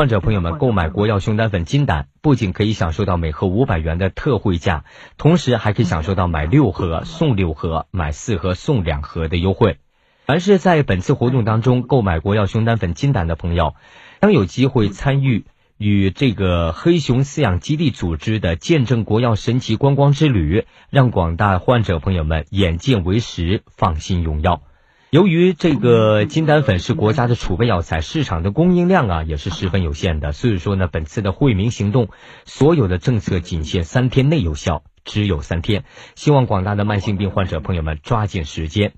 患者朋友们购买国药熊胆粉金胆，不仅可以享受到每盒五百元的特惠价，同时还可以享受到买六盒送六盒、买四盒送两盒的优惠。凡是在本次活动当中购买国药熊胆粉金胆的朋友，将有机会参与与这个黑熊饲养基地组织的见证国药神奇观光之旅，让广大患者朋友们眼见为实，放心用药。由于这个金丹粉是国家的储备药材，市场的供应量啊也是十分有限的，所以说呢，本次的惠民行动，所有的政策仅限三天内有效，只有三天，希望广大的慢性病患者朋友们抓紧时间。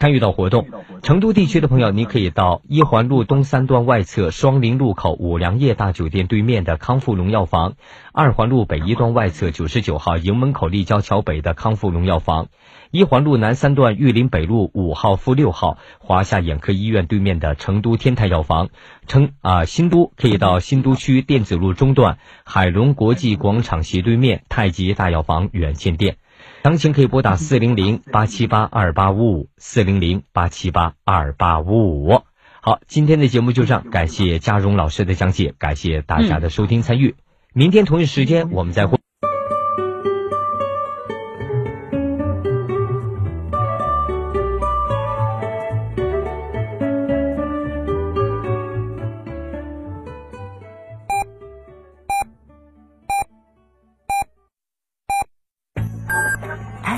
参与到活动，成都地区的朋友，你可以到一环路东三段外侧双林路口五粮液大酒店对面的康复龙药房，二环路北一段外侧九十九号营门口立交桥北的康复龙药房，一环路南三段玉林北路五号负六号华夏眼科医院对面的成都天泰药房，成啊新都可以到新都区电子路中段海龙国际广场斜对面太极大药房远见店。详情可以拨打四零零八七八二八五五四零零八七八二八五五。好，今天的节目就这样，感谢嘉荣老师的讲解，感谢大家的收听参与。明天同一时间我们再会。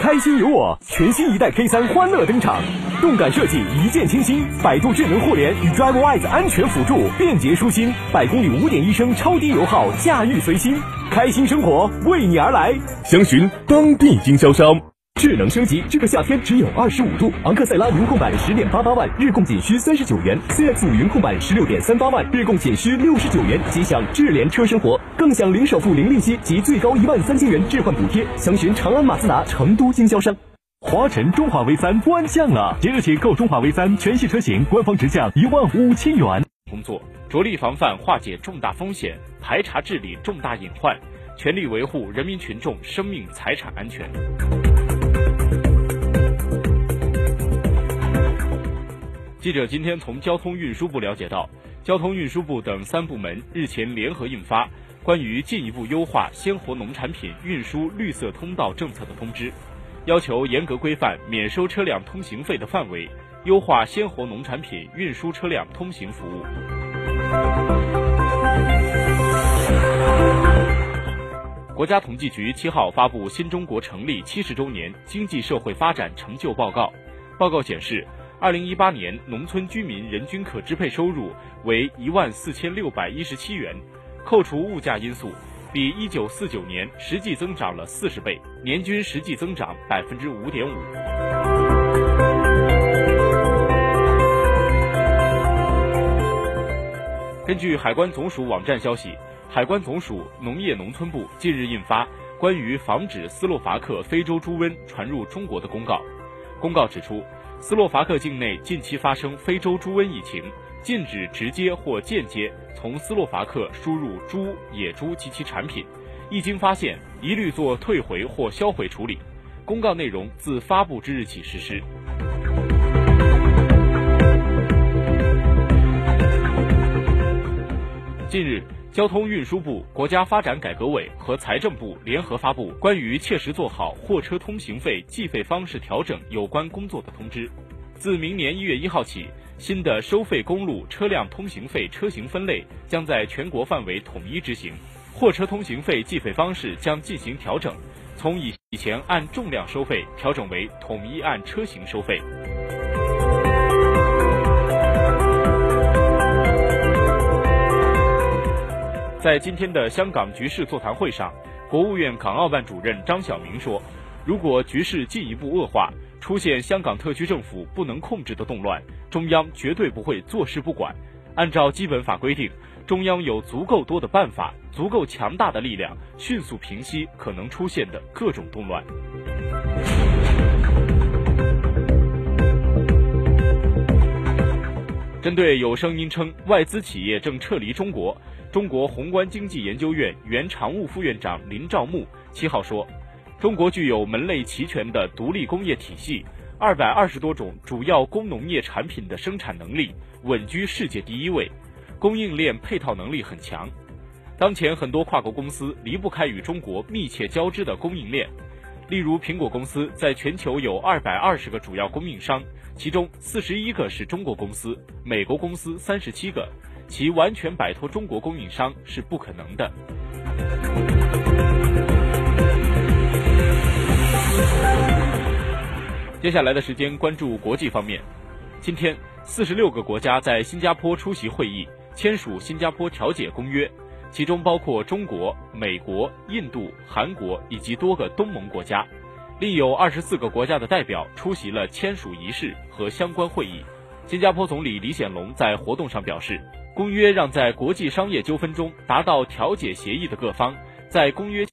开心有我，全新一代 K 三欢乐登场，动感设计，一键清新，百度智能互联与 DriveWise 安全辅助，便捷舒心，百公里五点一升，超低油耗，驾驭随心，开心生活为你而来，详询当地经销商。智能升级，这个夏天只有二十五度。昂克赛拉云控版十点八八万，日供仅需三十九元；CX 五云控版十六点三八万，日供仅需六十九元。即享智联车生活，更享零首付、零利息及最高一万三千元置换补贴。详询长安马自达成都经销商。华晨中华 V 三官降了，即日起购中华 V 三全系车型，官方直降一万五千元。工作着力防范化解重大风险，排查治理重大隐患，全力维护人民群众生命财产安全。记者今天从交通运输部了解到，交通运输部等三部门日前联合印发《关于进一步优化鲜活农产品运输绿色通道政策的通知》，要求严格规范免收车辆通行费的范围，优化鲜活农产品运输车辆通行服务。国家统计局七号发布新中国成立七十周年经济社会发展成就报告，报告显示。二零一八年农村居民人均可支配收入为一万四千六百一十七元，扣除物价因素，比一九四九年实际增长了四十倍，年均实际增长百分之五点五。根据海关总署网站消息，海关总署农业农村部近日印发关于防止斯洛伐克非洲猪瘟传入中国的公告，公告指出。斯洛伐克境内近期发生非洲猪瘟疫情，禁止直接或间接从斯洛伐克输入猪、野猪及其产品，一经发现，一律做退回或销毁处理。公告内容自发布之日起实施。近日，交通运输部、国家发展改革委和财政部联合发布关于切实做好货车通行费计费方式调整有关工作的通知。自明年一月一号起，新的收费公路车辆通行费车型分类将在全国范围统一执行，货车通行费计费方式将进行调整，从以以前按重量收费调整为统一按车型收费。在今天的香港局势座谈会上，国务院港澳办主任张晓明说：“如果局势进一步恶化，出现香港特区政府不能控制的动乱，中央绝对不会坐视不管。按照基本法规定，中央有足够多的办法、足够强大的力量，迅速平息可能出现的各种动乱。”针对有声音称外资企业正撤离中国。中国宏观经济研究院原常务副院长林兆木七号说：“中国具有门类齐全的独立工业体系，二百二十多种主要工农业产品的生产能力稳居世界第一位，供应链配套能力很强。当前很多跨国公司离不开与中国密切交织的供应链，例如苹果公司在全球有二百二十个主要供应商，其中四十一个是中国公司，美国公司三十七个。”其完全摆脱中国供应商是不可能的。接下来的时间关注国际方面。今天，四十六个国家在新加坡出席会议，签署《新加坡调解公约》，其中包括中国、美国、印度、韩国以及多个东盟国家，另有二十四个国家的代表出席了签署仪式和相关会议。新加坡总理李显龙在活动上表示。公约让在国际商业纠纷中达到调解协议的各方，在公约